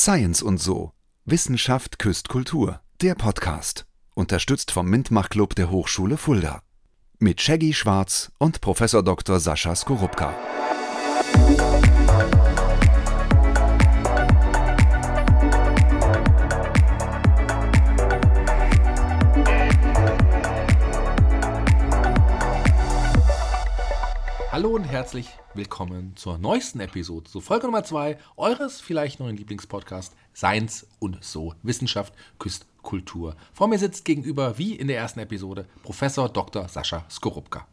Science und so. Wissenschaft küsst Kultur. Der Podcast. Unterstützt vom Mintmach-Club der Hochschule Fulda. Mit Shaggy Schwarz und Prof. Dr. Sascha Skorupka. Hallo und herzlich willkommen zur neuesten Episode, so Folge Nummer 2 eures vielleicht neuen Lieblingspodcasts Science und so. Wissenschaft küsst Kultur. Vor mir sitzt gegenüber, wie in der ersten Episode, Professor Dr. Sascha Skorupka.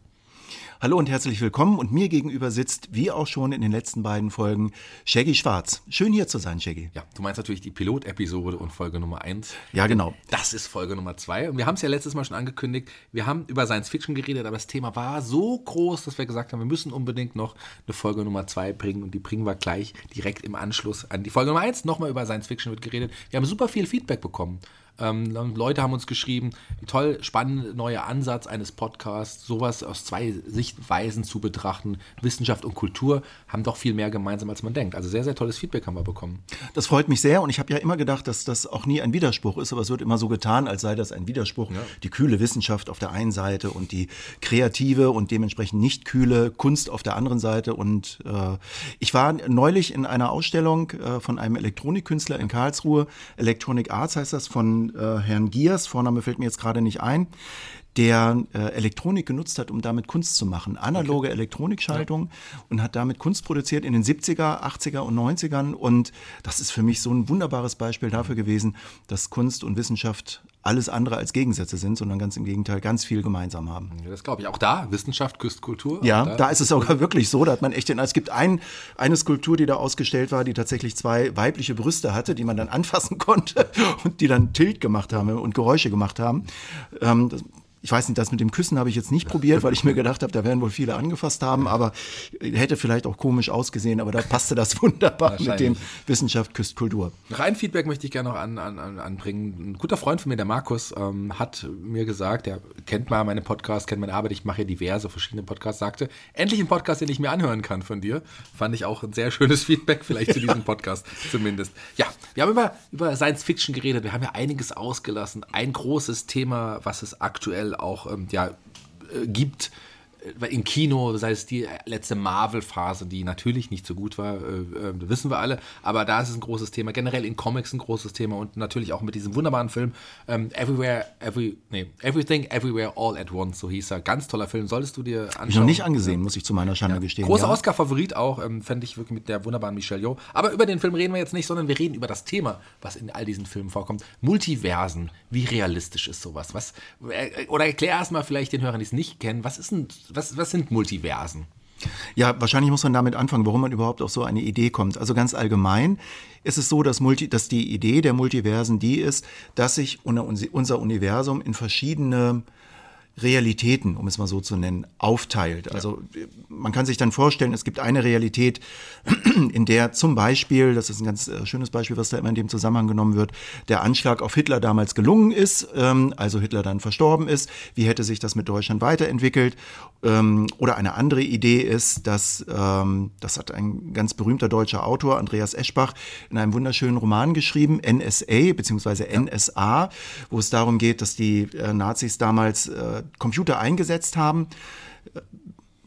Hallo und herzlich willkommen. Und mir gegenüber sitzt, wie auch schon in den letzten beiden Folgen, Shaggy Schwarz. Schön hier zu sein, Shaggy. Ja, du meinst natürlich die Pilot-Episode und Folge Nummer 1. Ja, genau. Das ist Folge Nummer 2. Und wir haben es ja letztes Mal schon angekündigt. Wir haben über Science Fiction geredet, aber das Thema war so groß, dass wir gesagt haben, wir müssen unbedingt noch eine Folge Nummer 2 bringen. Und die bringen wir gleich direkt im Anschluss an die Folge Nummer 1. Nochmal über Science Fiction wird geredet. Wir haben super viel Feedback bekommen. Ähm, Leute haben uns geschrieben, toll, spannend, neuer Ansatz eines Podcasts, sowas aus zwei Sichtweisen zu betrachten. Wissenschaft und Kultur haben doch viel mehr gemeinsam, als man denkt. Also sehr, sehr tolles Feedback haben wir bekommen. Das freut mich sehr und ich habe ja immer gedacht, dass das auch nie ein Widerspruch ist, aber es wird immer so getan, als sei das ein Widerspruch. Ja. Die kühle Wissenschaft auf der einen Seite und die kreative und dementsprechend nicht kühle Kunst auf der anderen Seite. Und äh, ich war neulich in einer Ausstellung äh, von einem Elektronikkünstler in Karlsruhe, Electronic Arts heißt das, von äh, Herrn Giers, Vorname fällt mir jetzt gerade nicht ein, der äh, Elektronik genutzt hat, um damit Kunst zu machen. Analoge okay. Elektronikschaltung ja. und hat damit Kunst produziert in den 70er, 80er und 90ern. Und das ist für mich so ein wunderbares Beispiel dafür gewesen, dass Kunst und Wissenschaft alles andere als Gegensätze sind, sondern ganz im Gegenteil ganz viel gemeinsam haben. Ja, das glaube ich. Auch da, Wissenschaft küsst Kultur. Ja, da, da, ist es sogar wirklich so, da hat man echt den, es gibt ein, eine Skulptur, die da ausgestellt war, die tatsächlich zwei weibliche Brüste hatte, die man dann anfassen konnte und die dann Tilt gemacht haben und Geräusche gemacht haben. Ähm, das, ich weiß nicht, das mit dem Küssen habe ich jetzt nicht probiert, weil ich mir gedacht habe, da werden wohl viele angefasst haben, aber hätte vielleicht auch komisch ausgesehen, aber da passte das wunderbar mit dem Wissenschaft küsst Kultur. Noch ein Feedback möchte ich gerne noch an, an, anbringen. Ein guter Freund von mir, der Markus, ähm, hat mir gesagt, der kennt mal meine Podcasts, kennt meine Arbeit, ich mache ja diverse verschiedene Podcasts, sagte, endlich ein Podcast, den ich mir anhören kann von dir. Fand ich auch ein sehr schönes Feedback, vielleicht zu diesem Podcast zumindest. Ja, wir haben über, über Science Fiction geredet, wir haben ja einiges ausgelassen. Ein großes Thema, was es aktuell auch ähm, ja, äh, gibt, im Kino, sei es die letzte Marvel-Phase, die natürlich nicht so gut war, äh, äh, wissen wir alle, aber da ist es ein großes Thema, generell in Comics ein großes Thema und natürlich auch mit diesem wunderbaren Film ähm, Everywhere, Every, nee, Everything, Everywhere, All at Once, so hieß er. Ganz toller Film, solltest du dir anschauen. Hab ich noch nicht angesehen, muss ich zu meiner Schande ja. gestehen. Großer ja. Oscar-Favorit auch, ähm, fände ich wirklich mit der wunderbaren Michelle Yeoh. Aber über den Film reden wir jetzt nicht, sondern wir reden über das Thema, was in all diesen Filmen vorkommt. Multiversen, wie realistisch ist sowas? Was, äh, oder erklär erstmal vielleicht den Hörern, die es nicht kennen, was ist denn, was, was sind Multiversen? Ja, wahrscheinlich muss man damit anfangen, warum man überhaupt auf so eine Idee kommt. Also ganz allgemein ist es so, dass, Multi, dass die Idee der Multiversen die ist, dass sich unser Universum in verschiedene Realitäten, um es mal so zu nennen, aufteilt. Also man kann sich dann vorstellen, es gibt eine Realität, in der zum Beispiel, das ist ein ganz äh, schönes Beispiel, was da immer in dem Zusammenhang genommen wird, der Anschlag auf Hitler damals gelungen ist, ähm, also Hitler dann verstorben ist. Wie hätte sich das mit Deutschland weiterentwickelt? Ähm, oder eine andere Idee ist, dass, ähm, das hat ein ganz berühmter deutscher Autor, Andreas Eschbach, in einem wunderschönen Roman geschrieben, NSA bzw. NSA, wo es darum geht, dass die äh, Nazis damals äh, Computer eingesetzt haben,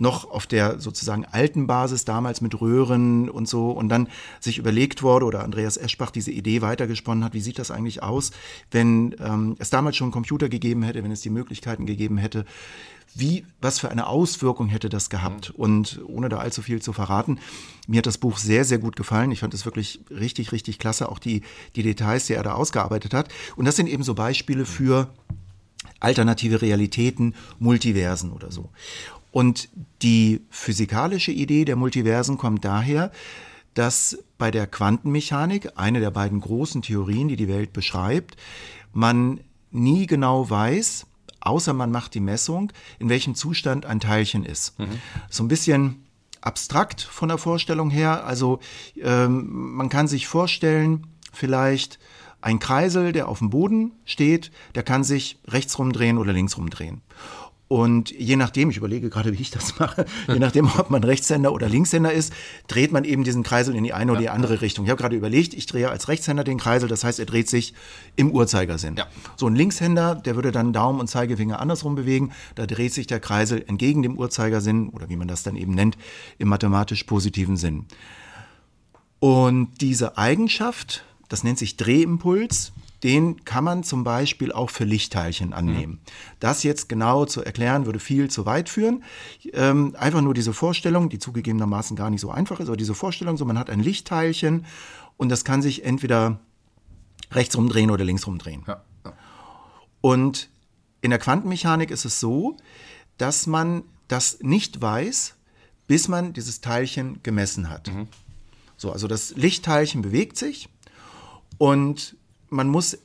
noch auf der sozusagen alten Basis damals mit Röhren und so und dann sich überlegt wurde oder Andreas Eschbach diese Idee weitergesponnen hat, wie sieht das eigentlich aus, wenn ähm, es damals schon Computer gegeben hätte, wenn es die Möglichkeiten gegeben hätte, wie, was für eine Auswirkung hätte das gehabt? Mhm. Und ohne da allzu viel zu verraten, mir hat das Buch sehr, sehr gut gefallen. Ich fand es wirklich richtig, richtig klasse, auch die, die Details, die er da ausgearbeitet hat. Und das sind eben so Beispiele für alternative Realitäten, Multiversen oder so. Und die physikalische Idee der Multiversen kommt daher, dass bei der Quantenmechanik, eine der beiden großen Theorien, die die Welt beschreibt, man nie genau weiß, außer man macht die Messung, in welchem Zustand ein Teilchen ist. Mhm. So ein bisschen abstrakt von der Vorstellung her. Also ähm, man kann sich vorstellen, vielleicht ein Kreisel, der auf dem Boden steht, der kann sich rechts rumdrehen oder links rumdrehen. Und je nachdem, ich überlege gerade, wie ich das mache, je nachdem, ob man Rechtshänder oder Linkshänder ist, dreht man eben diesen Kreisel in die eine oder die andere Richtung. Ich habe gerade überlegt, ich drehe als Rechtshänder den Kreisel, das heißt, er dreht sich im Uhrzeigersinn. Ja. So ein Linkshänder, der würde dann Daumen und Zeigefinger andersrum bewegen, da dreht sich der Kreisel entgegen dem Uhrzeigersinn oder wie man das dann eben nennt, im mathematisch positiven Sinn. Und diese Eigenschaft, das nennt sich Drehimpuls, den kann man zum Beispiel auch für Lichtteilchen annehmen. Das jetzt genau zu erklären, würde viel zu weit führen. Ähm, einfach nur diese Vorstellung, die zugegebenermaßen gar nicht so einfach ist, aber diese Vorstellung, so man hat ein Lichtteilchen und das kann sich entweder rechts rumdrehen oder links rumdrehen. Ja. Ja. Und in der Quantenmechanik ist es so, dass man das nicht weiß, bis man dieses Teilchen gemessen hat. So, also das Lichtteilchen bewegt sich und man muss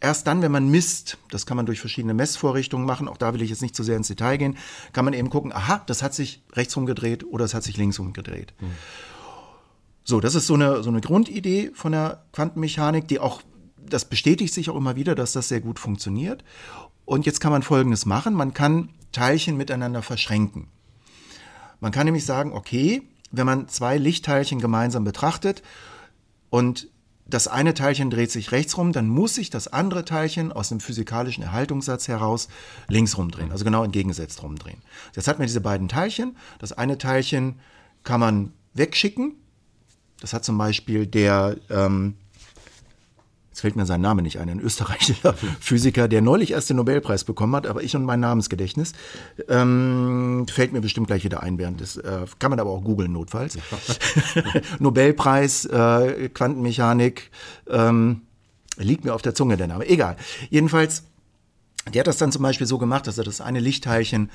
erst dann, wenn man misst, das kann man durch verschiedene Messvorrichtungen machen, auch da will ich jetzt nicht zu sehr ins Detail gehen, kann man eben gucken, aha, das hat sich rechts rumgedreht oder es hat sich links rumgedreht. So, das ist so eine, so eine Grundidee von der Quantenmechanik, die auch, das bestätigt sich auch immer wieder, dass das sehr gut funktioniert. Und jetzt kann man Folgendes machen, man kann Teilchen miteinander verschränken. Man kann nämlich sagen, okay, wenn man zwei Lichtteilchen gemeinsam betrachtet und das eine Teilchen dreht sich rechts rum, dann muss sich das andere Teilchen aus dem physikalischen Erhaltungssatz heraus links rumdrehen, also genau entgegengesetzt rumdrehen. Jetzt hat man diese beiden Teilchen. Das eine Teilchen kann man wegschicken. Das hat zum Beispiel der, ähm, jetzt fällt mir sein Name nicht ein, ein österreichischer Physiker, der neulich erst den Nobelpreis bekommen hat, aber ich und mein Namensgedächtnis, ähm, fällt mir bestimmt gleich wieder ein während des, äh, kann man aber auch googeln notfalls. Nobelpreis, äh, Quantenmechanik, ähm, liegt mir auf der Zunge der Name, egal. Jedenfalls, der hat das dann zum Beispiel so gemacht, dass er das eine Lichtteilchen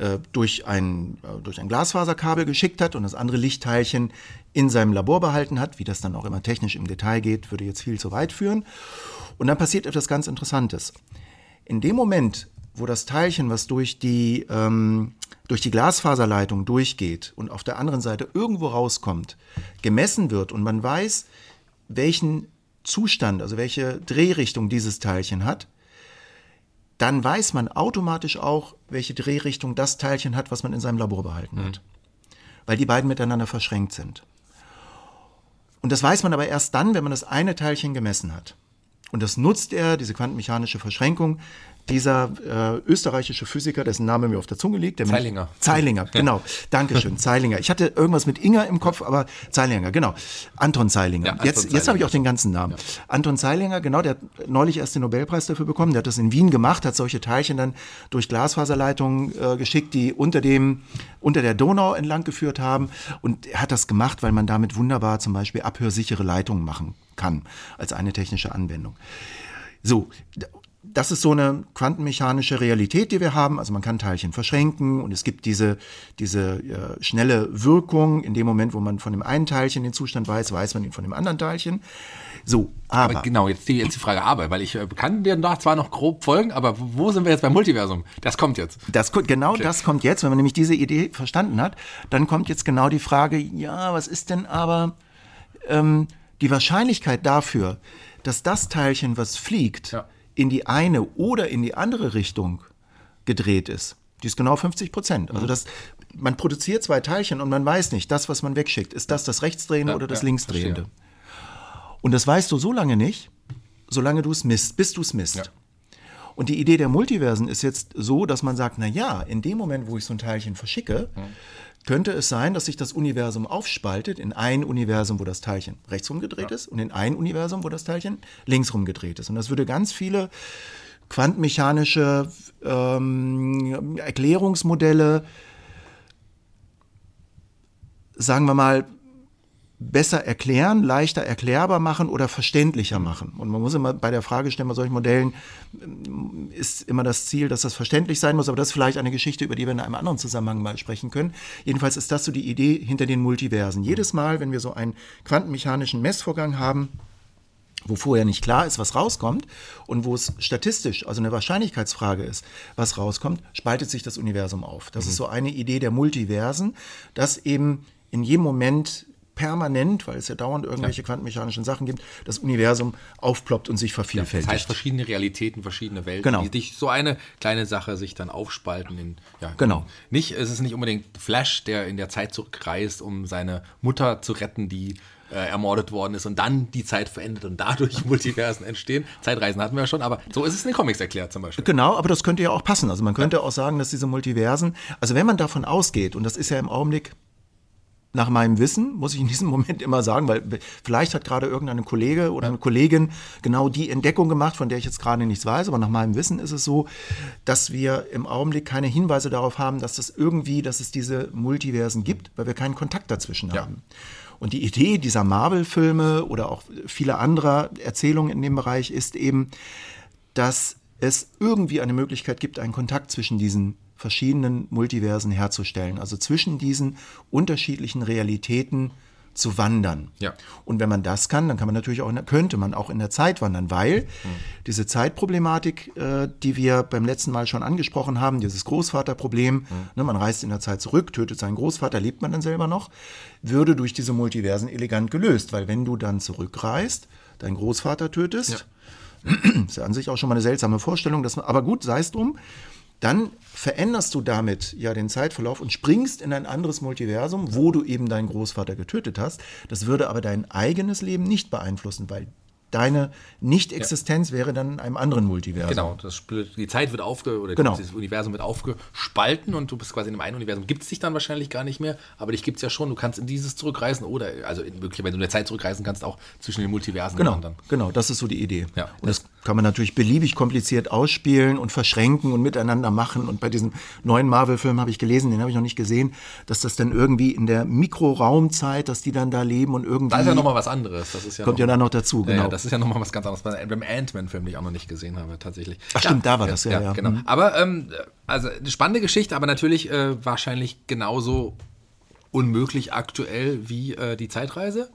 äh, durch, ein, äh, durch ein Glasfaserkabel geschickt hat und das andere Lichtteilchen in seinem Labor behalten hat. Wie das dann auch immer technisch im Detail geht, würde jetzt viel zu weit führen. Und dann passiert etwas ganz Interessantes. In dem Moment, wo das Teilchen, was durch die, ähm, durch die Glasfaserleitung durchgeht und auf der anderen Seite irgendwo rauskommt, gemessen wird und man weiß, welchen Zustand, also welche Drehrichtung dieses Teilchen hat, dann weiß man automatisch auch, welche Drehrichtung das Teilchen hat, was man in seinem Labor behalten hat. Weil die beiden miteinander verschränkt sind. Und das weiß man aber erst dann, wenn man das eine Teilchen gemessen hat. Und das nutzt er, diese quantenmechanische Verschränkung, dieser äh, österreichische Physiker, dessen Name mir auf der Zunge liegt. Der mich- Zeilinger. Zeilinger, genau. Dankeschön, Zeilinger. Ich hatte irgendwas mit Inga im Kopf, aber Zeilinger, genau. Anton Zeilinger. Ja, Anton jetzt jetzt habe ich Zeilinger. auch den ganzen Namen. Anton Zeilinger, genau, der hat neulich erst den Nobelpreis dafür bekommen. Der hat das in Wien gemacht, hat solche Teilchen dann durch Glasfaserleitungen äh, geschickt, die unter dem, unter der Donau entlang geführt haben. Und er hat das gemacht, weil man damit wunderbar zum Beispiel abhörsichere Leitungen machen kann, als eine technische Anwendung. So, das ist so eine quantenmechanische Realität, die wir haben. Also man kann Teilchen verschränken und es gibt diese, diese äh, schnelle Wirkung. In dem Moment, wo man von dem einen Teilchen den Zustand weiß, weiß man ihn von dem anderen Teilchen. So, aber, Aber genau, jetzt die, jetzt die Frage aber, weil ich äh, kann dir da zwar noch grob folgen, aber wo sind wir jetzt beim Multiversum? Das kommt jetzt. das, genau das kommt jetzt, wenn man nämlich diese Idee verstanden hat, dann kommt jetzt genau die Frage, ja, was ist denn aber ähm, die Wahrscheinlichkeit dafür, dass das Teilchen, was fliegt, Ja. In die eine oder in die andere Richtung gedreht ist. Die ist genau 50 Prozent. Mhm. Also das, man produziert zwei Teilchen und man weiß nicht, das, was man wegschickt, ist das das Rechtsdrehende Ja, oder das ja, Linksdrehende. verstehe. Und das weißt du so lange nicht, solange du es misst, bis du es misst. Ja. Und die Idee der Multiversen ist jetzt so, dass man sagt, na ja, in dem Moment, wo ich so ein Teilchen verschicke, könnte es sein, dass sich das Universum aufspaltet in ein Universum, wo das Teilchen rechts rumgedreht ist und in ein Universum, wo das Teilchen links rumgedreht ist. Und das würde ganz viele quantenmechanische ähm, Erklärungsmodelle, sagen wir mal, besser erklären, leichter erklärbar machen oder verständlicher machen. Und man muss immer bei der Frage stellen, bei solchen Modellen ähm, ist immer das Ziel, dass das verständlich sein muss, aber das ist vielleicht eine Geschichte, über die wir in einem anderen Zusammenhang mal sprechen können. Jedenfalls ist das so die Idee hinter den Multiversen. Jedes Mal, wenn wir so einen quantenmechanischen Messvorgang haben, wo vorher nicht klar ist, was rauskommt und wo es statistisch, also eine Wahrscheinlichkeitsfrage ist, was rauskommt, spaltet sich das Universum auf. Das ist so eine Idee der Multiversen, dass eben in jedem Moment permanent, weil es ja dauernd irgendwelche ja. quantenmechanischen Sachen gibt, das Universum aufploppt und sich vervielfältigt. Ja, das heißt verschiedene Realitäten, verschiedene Welten, genau. die sich so eine kleine Sache sich dann aufspalten in ja, genau. Nicht, es ist nicht unbedingt Flash, der in der Zeit zurückreist, um seine Mutter zu retten, die äh, ermordet worden ist und dann die Zeit verändert und dadurch Multiversen entstehen. Zeitreisen hatten wir ja schon, aber so ist es in den Comics erklärt zum Beispiel. Genau, aber das könnte ja auch passen. Also man könnte ja. auch sagen, dass diese Multiversen, also wenn man davon ausgeht, und das ist ja im Augenblick nach meinem Wissen, muss ich in diesem Moment immer sagen, weil vielleicht hat gerade irgendein Kollege oder eine Kollegin genau die Entdeckung gemacht, von der ich jetzt gerade nichts weiß, aber nach meinem Wissen ist es so, dass wir im Augenblick keine Hinweise darauf haben, dass das irgendwie, dass es diese Multiversen gibt, weil wir keinen Kontakt dazwischen ja. haben. Und die Idee dieser Marvel-Filme oder auch vieler anderer Erzählungen in dem Bereich ist eben, dass es irgendwie eine Möglichkeit gibt, einen Kontakt zwischen diesen verschiedenen Multiversen herzustellen, also zwischen diesen unterschiedlichen Realitäten zu wandern. Ja. Und wenn man das kann, dann kann man natürlich auch, könnte man auch in der Zeit wandern, weil mhm. diese Zeitproblematik, äh, die wir beim letzten Mal schon angesprochen haben, dieses Großvaterproblem, mhm. ne, man reist in der Zeit zurück, tötet seinen Großvater, lebt man dann selber noch, würde durch diese Multiversen elegant gelöst, weil wenn du dann zurückreist, deinen Großvater tötest, ja. ist ja an sich auch schon mal eine seltsame Vorstellung, dass man, aber gut, sei es drum, dann veränderst du damit ja den Zeitverlauf und springst in ein anderes Multiversum, wo du eben deinen Großvater getötet hast. Das würde aber dein eigenes Leben nicht beeinflussen, weil deine Nicht-Existenz ja. wäre dann in einem anderen Multiversum. Genau, das, die Zeit wird aufge oder genau. das Universum wird aufgespalten und du bist quasi in einem einen Universum. Gibt es dich dann wahrscheinlich gar nicht mehr, aber dich gibt es ja schon. Du kannst in dieses zurückreisen oder, also wirklich, wenn du in der Zeit zurückreisen kannst, auch zwischen den Multiversen genau, wandern. Genau, das ist so die Idee. Ja, und das, das kann man natürlich beliebig kompliziert ausspielen und verschränken und miteinander machen. Und bei diesem neuen Marvel-Film habe ich gelesen, den habe ich noch nicht gesehen, dass das dann irgendwie in der Mikroraumzeit, dass die dann da leben und irgendwie. Da ist ja nochmal was anderes. Das ist ja kommt ja dann noch dazu, genau. Ja, das ist ja nochmal was ganz anderes. Beim Ant-Man-Film, den ich auch noch nicht gesehen habe, tatsächlich. Ach stimmt, ja, da war das, ja. ja, genau. Mhm. Aber, ähm, also eine spannende Geschichte, aber natürlich äh, wahrscheinlich genauso unmöglich aktuell wie äh, die Zeitreise.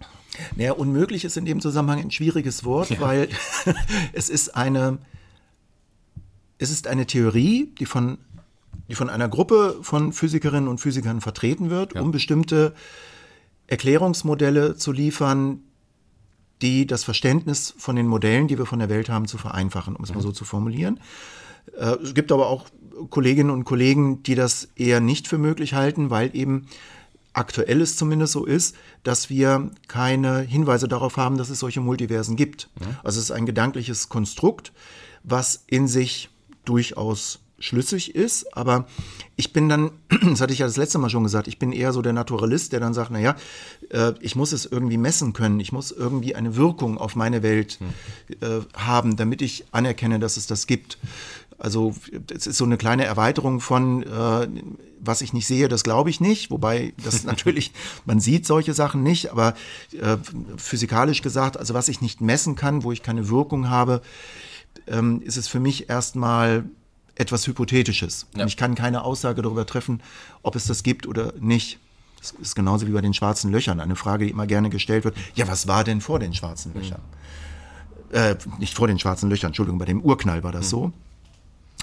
Naja, unmöglich ist in dem Zusammenhang ein schwieriges Wort, ja. weil es ist eine, es ist eine Theorie, die von, die von einer Gruppe von Physikerinnen und Physikern vertreten wird, ja. um bestimmte Erklärungsmodelle zu liefern, die das Verständnis von den Modellen, die wir von der Welt haben, zu vereinfachen, um es mal so zu formulieren. Äh, es gibt aber auch Kolleginnen und Kollegen, die das eher nicht für möglich halten, weil eben aktuell es zumindest so ist, dass wir keine Hinweise darauf haben, dass es solche Multiversen gibt. Also es ist ein gedankliches Konstrukt, was in sich durchaus schlüssig ist, aber ich bin dann, das hatte ich ja das letzte Mal schon gesagt, ich bin eher so der Naturalist, der dann sagt, naja, äh, ich muss es irgendwie messen können, ich muss irgendwie eine Wirkung auf meine Welt äh, haben, damit ich anerkenne, dass es das gibt. Also es ist so eine kleine Erweiterung von, äh, was ich nicht sehe, das glaube ich nicht. Wobei das natürlich, man sieht solche Sachen nicht, aber äh, physikalisch gesagt, also was ich nicht messen kann, wo ich keine Wirkung habe, ähm, ist es für mich erstmal etwas Hypothetisches. Ja. Und ich kann keine Aussage darüber treffen, ob es das gibt oder nicht. Das ist genauso wie bei den schwarzen Löchern. Eine Frage, die immer gerne gestellt wird. Ja, was war denn vor den schwarzen Löchern? Mhm. Äh, nicht vor den schwarzen Löchern, Entschuldigung, bei dem Urknall war das mhm. so.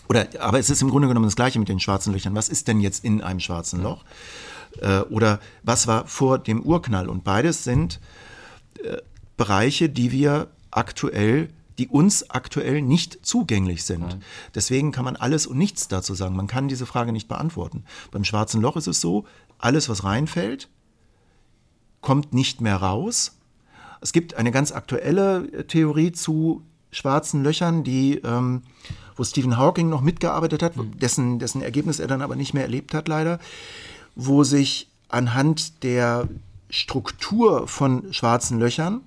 Oder, aber es ist im Grunde genommen das Gleiche mit den schwarzen Löchern. Was ist denn jetzt in einem schwarzen Loch? Äh, oder was war vor dem Urknall? Und beides sind äh, Bereiche, die wir aktuell die uns aktuell nicht zugänglich sind. Mhm. Deswegen kann man alles und nichts dazu sagen. Man kann diese Frage nicht beantworten. Beim schwarzen Loch ist es so, alles, was reinfällt, kommt nicht mehr raus. Es gibt eine ganz aktuelle äh, Theorie zu schwarzen Löchern, die ähm, wo Stephen Hawking noch mitgearbeitet hat, mhm. dessen, dessen Ergebnis er dann aber nicht mehr erlebt hat, leider, wo sich anhand der Struktur von schwarzen Löchern,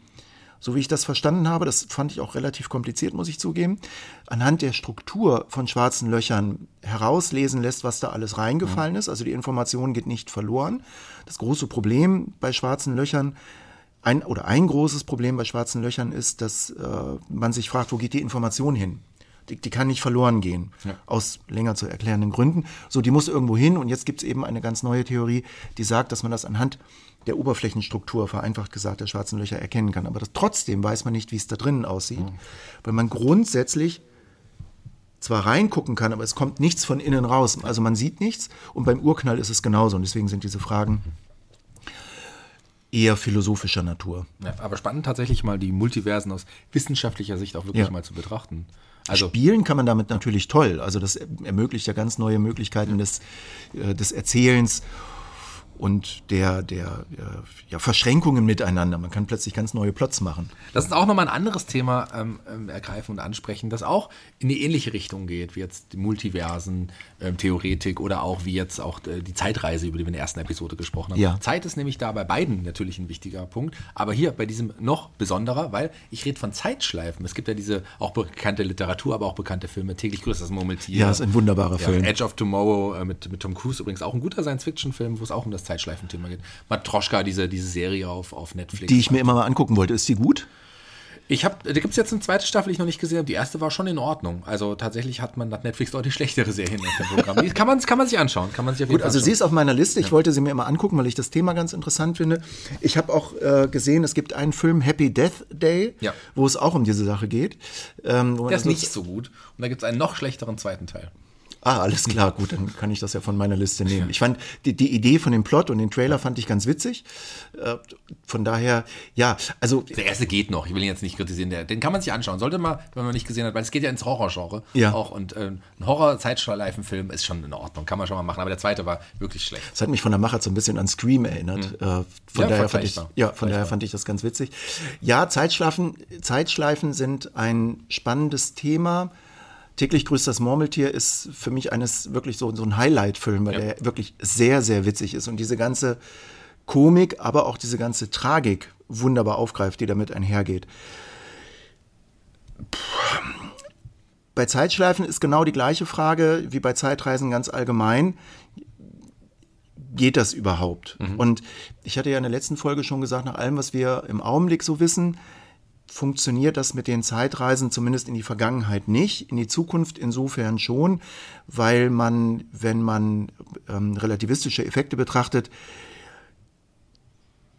so wie ich das verstanden habe, das fand ich auch relativ kompliziert, muss ich zugeben, anhand der Struktur von schwarzen Löchern herauslesen lässt, was da alles reingefallen mhm. ist. Also die Information geht nicht verloren. Das große Problem bei schwarzen Löchern ein, oder ein großes Problem bei schwarzen Löchern ist, dass äh, man sich fragt, wo geht die Information hin? Die, die kann nicht verloren gehen, ja. aus länger zu erklärenden Gründen. So, die muss irgendwo hin und jetzt gibt es eben eine ganz neue Theorie, die sagt, dass man das anhand der Oberflächenstruktur, vereinfacht gesagt, der schwarzen Löcher erkennen kann. Aber das, trotzdem weiß man nicht, wie es da drinnen aussieht, mhm. weil man grundsätzlich zwar reingucken kann, aber es kommt nichts von innen raus. Also man sieht nichts und beim Urknall ist es genauso und deswegen sind diese Fragen eher philosophischer Natur. Ja, aber spannend tatsächlich mal die Multiversen aus wissenschaftlicher Sicht auch wirklich ja. mal zu betrachten. Also Spielen kann man damit natürlich toll. Also das ermöglicht ja ganz neue Möglichkeiten des, äh, des Erzählens und der, der ja, Verschränkungen miteinander. Man kann plötzlich ganz neue Plots machen. Lass uns auch nochmal ein anderes Thema ähm, ähm, ergreifen und ansprechen, das auch in die ähnliche Richtung geht, wie jetzt die Multiversen, ähm, Theoretik oder auch wie jetzt auch äh, die Zeitreise, über die wir in der ersten Episode gesprochen haben. Ja. Zeit ist nämlich da bei beiden natürlich ein wichtiger Punkt, aber hier bei diesem noch besonderer, weil ich rede von Zeitschleifen. Es gibt ja diese auch bekannte Literatur, aber auch bekannte Filme. Täglich grüßt das Murmeltier. Ja, ist ein wunderbarer ja, Film. Edge of Tomorrow äh, mit, mit Tom Cruise übrigens auch ein guter Science-Fiction-Film, wo es auch um das Zeitschleifenthema geht. Matroschka, diese, diese Serie auf, auf Netflix. Die ich mir immer mal angucken wollte. Ist die gut? Ich habe, da gibt es jetzt eine zweite Staffel, die ich noch nicht gesehen habe. Die erste war schon in Ordnung. Also tatsächlich hat man nach Netflix deutlich schlechtere Serien auf dem Programm. Die kann man, kann man sich anschauen. Kann man sich auf jeden Gut, also sie ist auf meiner Liste. Ich ja. wollte sie mir immer angucken, weil ich das Thema ganz interessant finde. Ich habe auch äh, gesehen, es gibt einen Film Happy Death Day, ja. wo es auch um diese Sache geht. Ähm, Der ist nicht so gut. Und da gibt es einen noch schlechteren zweiten Teil. Ah, alles klar, gut, dann kann ich das ja von meiner Liste nehmen. Ich fand die, die Idee von dem Plot und den Trailer fand ich ganz witzig. Äh, von daher, ja, also. Der erste geht noch, ich will ihn jetzt nicht kritisieren, den kann man sich anschauen. Sollte man, wenn man nicht gesehen hat, weil es geht ja ins Horrorgenre ja. auch. Und äh, ein Horror-Zeitschleifenfilm ist schon in Ordnung, kann man schon mal machen, aber der zweite war wirklich schlecht. Das hat mich von der Macher so ein bisschen an Scream erinnert. Mhm. Von ja, daher fand ich, ja, von daher fand ich das ganz witzig. Ja, Zeitschleifen, Zeitschleifen sind ein spannendes Thema. Täglich grüßt das Murmeltier ist für mich eines wirklich so, so ein Highlight-Film, weil ja. der wirklich sehr, sehr witzig ist und diese ganze Komik, aber auch diese ganze Tragik wunderbar aufgreift, die damit einhergeht. Bei Zeitschleifen ist genau die gleiche Frage wie bei Zeitreisen ganz allgemein. Geht das überhaupt? Mhm. Und ich hatte ja in der letzten Folge schon gesagt, nach allem, was wir im Augenblick so wissen, funktioniert das mit den Zeitreisen zumindest in die Vergangenheit nicht, in die Zukunft insofern schon, weil man, wenn man ähm, relativistische Effekte betrachtet,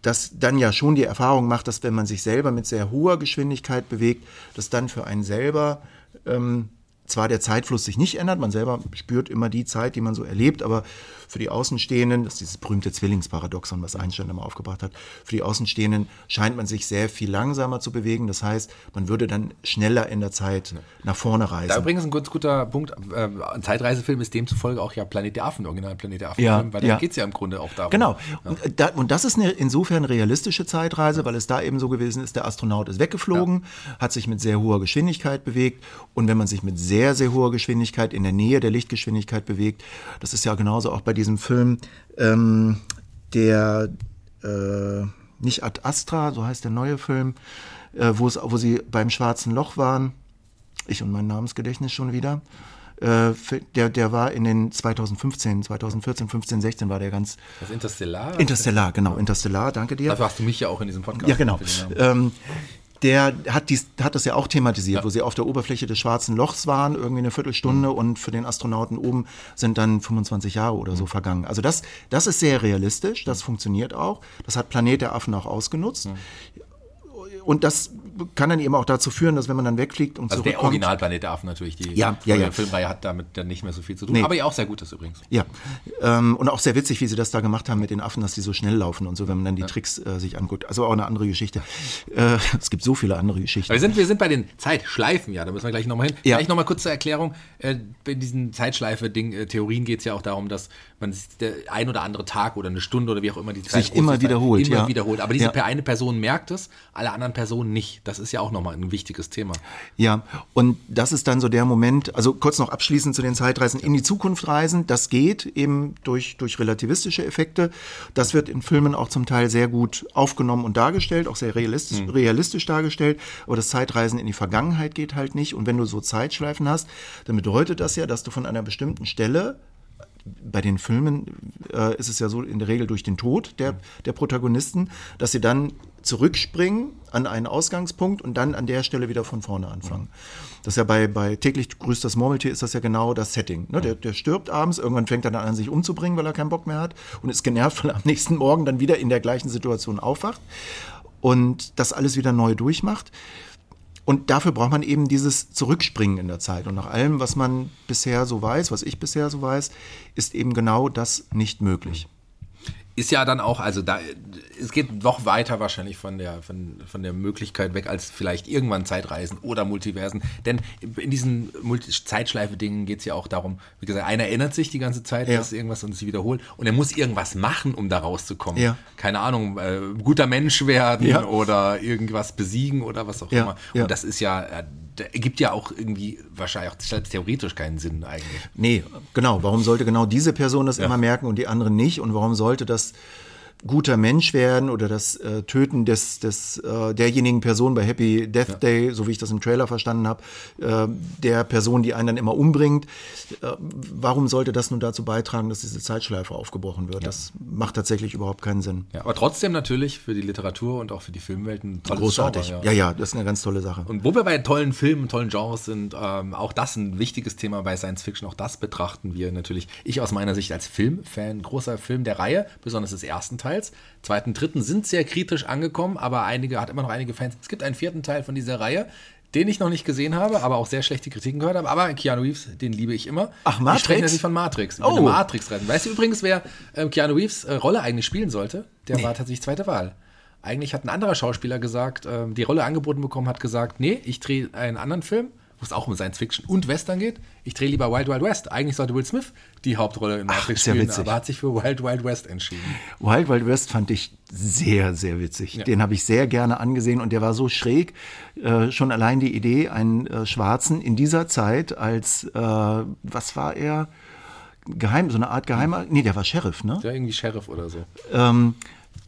das dann ja schon die Erfahrung macht, dass wenn man sich selber mit sehr hoher Geschwindigkeit bewegt, dass dann für einen selber ähm, zwar der Zeitfluss sich nicht ändert, man selber spürt immer die Zeit, die man so erlebt, aber für die Außenstehenden, das ist dieses berühmte Zwillingsparadoxon, was Einstein immer aufgebracht hat, für die Außenstehenden scheint man sich sehr viel langsamer zu bewegen. Das heißt, man würde dann schneller in der Zeit nach vorne reisen. Da übrigens ein ganz guter Punkt. Äh, ein Zeitreisefilm ist demzufolge auch ja Planet der Affen, Original Planet der Affen, ja, weil ja. da geht es ja im Grunde auch darum. Genau. Ja. Und, da, und, das ist eine insofern realistische Zeitreise, weil es da eben so gewesen ist, der Astronaut ist weggeflogen, ja. hat sich mit sehr hoher Geschwindigkeit bewegt und wenn man sich mit sehr, sehr hoher Geschwindigkeit in der Nähe der Lichtgeschwindigkeit bewegt, das ist ja genauso auch bei diesem Film, ähm, der äh, nicht Ad Astra, so heißt der neue Film, äh, wo sie beim Schwarzen Loch waren. Ich und mein Namensgedächtnis schon wieder. Äh, der, der war in den 2015, 2014, 15, 16 war der ganz. Das Interstellar? Interstellar, genau, Interstellar, danke dir. Dafür hast du mich ja auch in diesem Podcast. Ja, genau. Ähm, der hat, dies, hat das ja auch thematisiert, ja. wo sie auf der Oberfläche des Schwarzen Lochs waren, irgendwie eine Viertelstunde mhm. und für den Astronauten oben sind dann 25 Jahre oder so mhm. vergangen. Also das, das ist sehr realistisch, das mhm. funktioniert auch. Das hat Planet der Affen auch ausgenutzt. Mhm. Und das kann dann eben auch dazu führen, dass wenn man dann wegfliegt und also zurückkommt... der Originalplanet Affen natürlich, die ja, ja, ja. Filmreihe hat damit dann nicht mehr so viel zu tun. Nee. Aber ja auch sehr gut ist übrigens. Ja, ähm, und auch sehr witzig, wie sie das da gemacht haben mit den Affen, dass die so schnell laufen und so, wenn man dann die ja. Tricks äh, sich anguckt. Also auch eine andere Geschichte. Äh, es gibt so viele andere Geschichten. wir sind, wir sind bei den Zeitschleifen, ja, da müssen wir gleich nochmal hin. Ja. Vielleicht nochmal kurz zur Erklärung. Äh, bei diesen Zeitschleife-Ding, äh, geht es ja auch darum, dass man der ein oder andere Tag oder eine Stunde oder wie auch immer die Zeit sich immer wiederholt. Immer ja. wiederholt. Aber diese ja. eine Person merkt es, alle anderen Personen nicht. Das ist ja auch nochmal ein wichtiges Thema. Ja, und das ist dann so der Moment, also kurz noch abschließend zu den Zeitreisen, in die Zukunft reisen, das geht eben durch, durch relativistische Effekte. Das wird in Filmen auch zum Teil sehr gut aufgenommen und dargestellt, auch sehr realistisch, mhm. realistisch dargestellt. Aber das Zeitreisen in die Vergangenheit geht halt nicht. Und wenn du so Zeitschleifen hast, dann bedeutet das ja, dass du von einer bestimmten Stelle bei den Filmen äh, ist es ja so in der Regel durch den Tod der, der Protagonisten, dass sie dann zurückspringen an einen Ausgangspunkt und dann an der Stelle wieder von vorne anfangen. Das ist ja bei, bei täglich grüßt das Murmeltier ist das ja genau das Setting. Ne? Der, der stirbt abends, irgendwann fängt er dann an, sich umzubringen, weil er keinen Bock mehr hat und ist genervt, weil er am nächsten Morgen dann wieder in der gleichen Situation aufwacht und das alles wieder neu durchmacht. Und dafür braucht man eben dieses Zurückspringen in der Zeit. Und nach allem, was man bisher so weiß, was ich bisher so weiß, ist eben genau das nicht möglich. Ist ja dann auch, also da, es geht noch weiter wahrscheinlich von der, von, von der Möglichkeit weg, als vielleicht irgendwann Zeitreisen oder Multiversen. Denn in diesen Multi Zeitschleife-Dingen geht es ja auch darum, wie gesagt, einer erinnert sich die ganze Zeit, Ja. dass irgendwas und sich wiederholt und er muss irgendwas machen, um da rauszukommen. Ja. Keine Ahnung, äh, guter Mensch werden Ja. oder irgendwas besiegen oder was auch immer. ja. Und das ist ja, äh, ergibt ja auch irgendwie wahrscheinlich auch selbst theoretisch keinen Sinn eigentlich. Nee, genau. Warum sollte genau diese Person das immer merken und die anderen nicht? Und warum sollte das guter Mensch werden oder das äh, Töten des, des äh, derjenigen Person bei Happy Death Day, so wie ich das im Trailer verstanden habe, äh, der Person, die einen dann immer umbringt. Äh, warum sollte das nun dazu beitragen, dass diese Zeitschleife aufgebrochen wird? Das macht tatsächlich überhaupt keinen Sinn. Ja, aber trotzdem natürlich für die Literatur und auch für die Filmwelt ein tolles Großartig. Genre, ja. ja, das ist eine ganz tolle Sache. Und wo wir bei tollen Filmen, tollen Genres sind, ähm, auch das ein wichtiges Thema bei Science Fiction. Auch das betrachten wir natürlich. Ich aus meiner Sicht als Filmfan, großer Film der Reihe, besonders des ersten Teils. Zweiten, dritten sind sehr kritisch angekommen, aber einige hat immer noch einige Fans. Es gibt einen vierten Teil von dieser Reihe, den ich noch nicht gesehen habe, aber auch sehr schlechte Kritiken gehört habe. Aber Keanu Reeves, den liebe ich immer. Ach, Ich Matrix? spreche natürlich von Matrix. Oh. eine Matrix-Rennen. Weißt du übrigens, wer ähm, Keanu Reeves äh, Rolle eigentlich spielen sollte? Der war tatsächlich zweite Wahl. Eigentlich hat ein anderer Schauspieler gesagt, ähm, die Rolle angeboten bekommen, hat gesagt, nee, ich drehe einen anderen Film, wo es auch um Science Fiction und Western geht. Ich drehe lieber Wild Wild West. Eigentlich sollte Will Smith die Hauptrolle in Matrix ist ja spielen, witzig. aber hat sich für Wild Wild West entschieden. Wild Wild West fand ich sehr, sehr witzig. Ja. Den habe ich sehr gerne angesehen und der war so schräg. Äh, schon allein die Idee, einen äh, Schwarzen in dieser Zeit als, äh, was war er? Geheim, so eine Art Geheimer? Nee, der war Sheriff, ne? Ja, irgendwie Sheriff oder so. Ähm,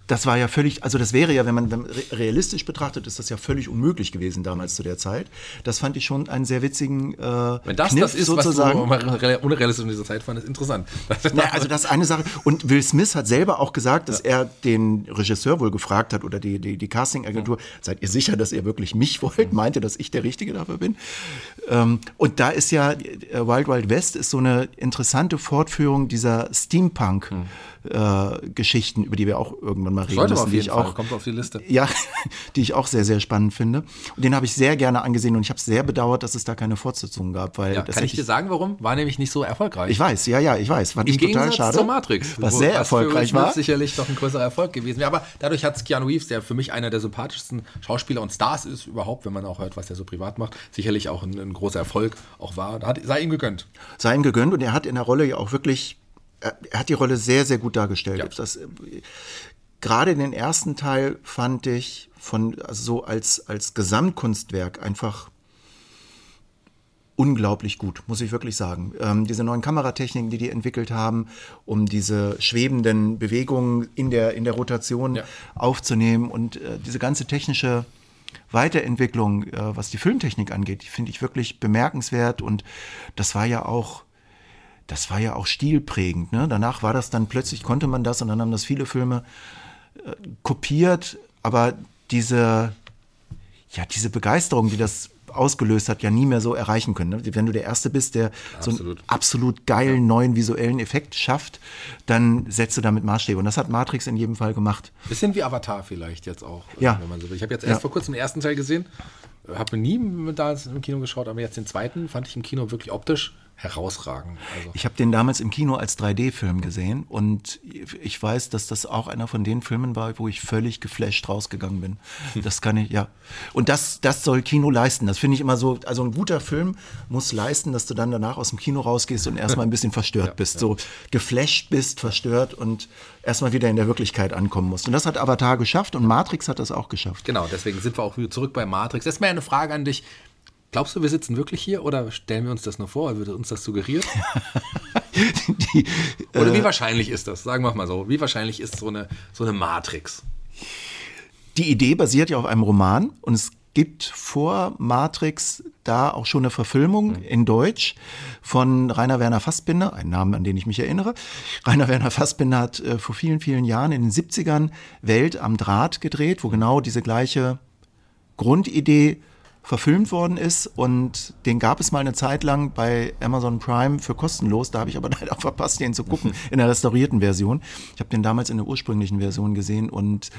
das war ja völlig, also das wäre ja, wenn man wenn man re- realistisch betrachtet, ist das ja völlig unmöglich gewesen damals zu der Zeit. Das fand ich schon einen sehr witzigen äh, Wenn das Kniff das ist, sozusagen. was du re- unrealistisch in dieser Zeit fandest, interessant. Na, also das ist eine Sache. Und Will Smith hat selber auch gesagt, dass er den Regisseur wohl gefragt hat oder die, die, die Casting-Agentur, seid ihr sicher, dass ihr wirklich mich wollt? Meinte, dass ich der Richtige dafür bin? Ähm, und da ist ja, äh, Wild Wild West ist so eine interessante Fortführung dieser Steampunk-Geschichten, über die wir auch irgendwann mal reden Sollte müssen, die ich Fall, auch kommt auf die Liste. ja, die ich auch sehr, sehr spannend finde. Und den habe ich sehr gerne angesehen und ich habe sehr bedauert, dass es da keine Fortsetzung gab, weil Ja, das kann ich dir sagen, warum? War nämlich nicht so erfolgreich. ich weiß, ja, ja, ich weiß. Im ich total schade. zur Matrix. Was sehr für erfolgreich war. sicherlich doch ein größerer Erfolg gewesen wäre. Aber dadurch hat es Keanu Reeves, der für mich einer der sympathischsten Schauspieler und Stars ist überhaupt, wenn man auch hört, was er so privat macht, sicherlich auch ein, ein großer Erfolg auch war. Hat, sei ihm gegönnt. sei ihm gegönnt und er hat in der Rolle ja auch wirklich, er, hat die Rolle sehr, sehr gut dargestellt. Ja. Das, äh, gerade den ersten Teil fand ich von, also so als, als Gesamtkunstwerk einfach unglaublich gut, muss ich wirklich sagen. Ähm, diese neuen Kameratechniken, die die entwickelt haben, um diese schwebenden Bewegungen in der, in der Rotation Ja. aufzunehmen und äh, diese ganze technische Weiterentwicklung, äh, was die Filmtechnik angeht, die finde ich wirklich bemerkenswert und das war ja auch das war ja auch stilprägend. Ne? Danach war das dann plötzlich, konnte man das und dann haben das viele Filme äh, kopiert, aber diese, ja, diese Begeisterung, die das ausgelöst hat, ja nie mehr so erreichen können. Ne? Wenn du der Erste bist, der so einen Absolut. geilen neuen visuellen Effekt schafft, dann setzt du damit Maßstäbe. Und das hat Matrix in jedem Fall gemacht. Bisschen wie Avatar vielleicht jetzt auch. Ja. Wenn man so will. Ich habe jetzt Ja. erst vor kurzem den ersten Teil gesehen, habe nie mit da im Kino geschaut, aber jetzt den zweiten fand ich im Kino wirklich optisch herausragend. Also. Ich habe den damals im Kino als 3D-Film gesehen und ich weiß, dass das auch einer von den Filmen war, wo ich völlig geflasht rausgegangen bin. Das kann ich, ja. Und das, das soll Kino leisten. Das finde ich immer so, also ein guter Film muss leisten, dass du dann danach aus dem Kino rausgehst und erstmal ein bisschen verstört bist. So geflasht bist, verstört und erstmal wieder in der Wirklichkeit ankommen musst. Und das hat Avatar geschafft und Matrix hat das auch geschafft. Genau, deswegen sind wir auch wieder zurück bei Matrix. Das ist mir eine Frage an dich. Glaubst du, wir sitzen wirklich hier oder stellen wir uns das nur vor, wird uns das suggeriert? Die, Oder wie wahrscheinlich ist das? Sagen wir mal so. Wie wahrscheinlich ist so eine, so eine Matrix? Die Idee basiert ja auf einem Roman und es gibt vor Matrix da auch schon eine Verfilmung in Deutsch von Rainer Werner Fassbinder, einen Namen, an den ich mich erinnere. Rainer Werner Fassbinder hat äh, vor vielen, vielen Jahren in den 70ern Welt am Draht gedreht, wo genau diese gleiche Grundidee verfilmt worden ist und den gab es mal eine Zeit lang bei Amazon Prime für kostenlos. Da habe ich aber leider verpasst, den zu gucken in der restaurierten Version. Ich habe den damals in der ursprünglichen Version gesehen und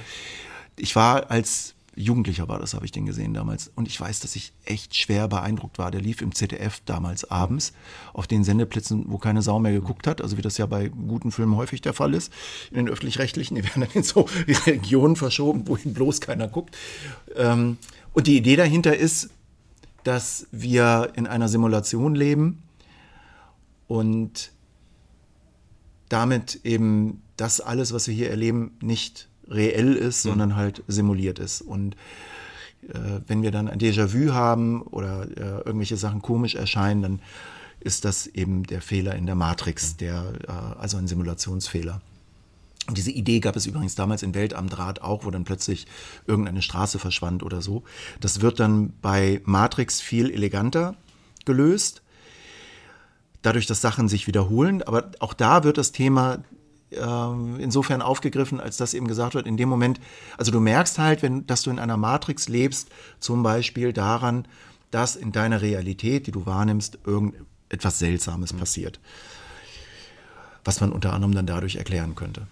ich war als Jugendlicher war das, habe ich den gesehen damals. Und ich weiß, dass ich echt schwer beeindruckt war. Der lief im ZDF damals abends auf den Sendeplätzen, wo keine Sau mehr geguckt hat. Also wie das ja bei guten Filmen häufig der Fall ist. In den öffentlich-rechtlichen, die werden dann in so Regionen verschoben, wohin bloß keiner guckt. Ähm, und die Idee dahinter ist, dass wir in einer Simulation leben und damit eben das alles, was wir hier erleben, nicht reell ist, mhm. sondern halt simuliert ist. Und äh, wenn wir dann ein Déjà-vu haben oder äh, irgendwelche Sachen komisch erscheinen, dann ist das eben der Fehler in der Matrix, der, äh, also ein Simulationsfehler. Und diese Idee gab es übrigens damals in Welt am Draht auch, wo dann plötzlich irgendeine Straße verschwand oder so. Das wird dann bei Matrix viel eleganter gelöst, dadurch, dass Sachen sich wiederholen. Aber auch da wird das Thema äh, insofern aufgegriffen, als dass eben gesagt wird, in dem Moment, also du merkst halt, wenn, dass du in einer Matrix lebst, zum Beispiel daran, dass in deiner Realität, die du wahrnimmst, irgendetwas Seltsames mhm. passiert. Was man unter anderem dann dadurch erklären könnte.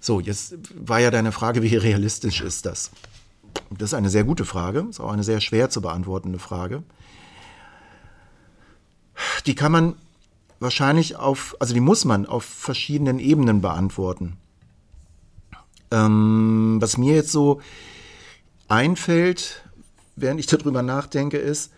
So, jetzt war ja deine Frage, wie realistisch ist das? Das ist eine sehr gute Frage, ist auch eine sehr schwer zu beantwortende Frage. Die kann man wahrscheinlich auf, also die muss man auf verschiedenen Ebenen beantworten. Ähm, was mir jetzt so einfällt, während ich darüber nachdenke, ist,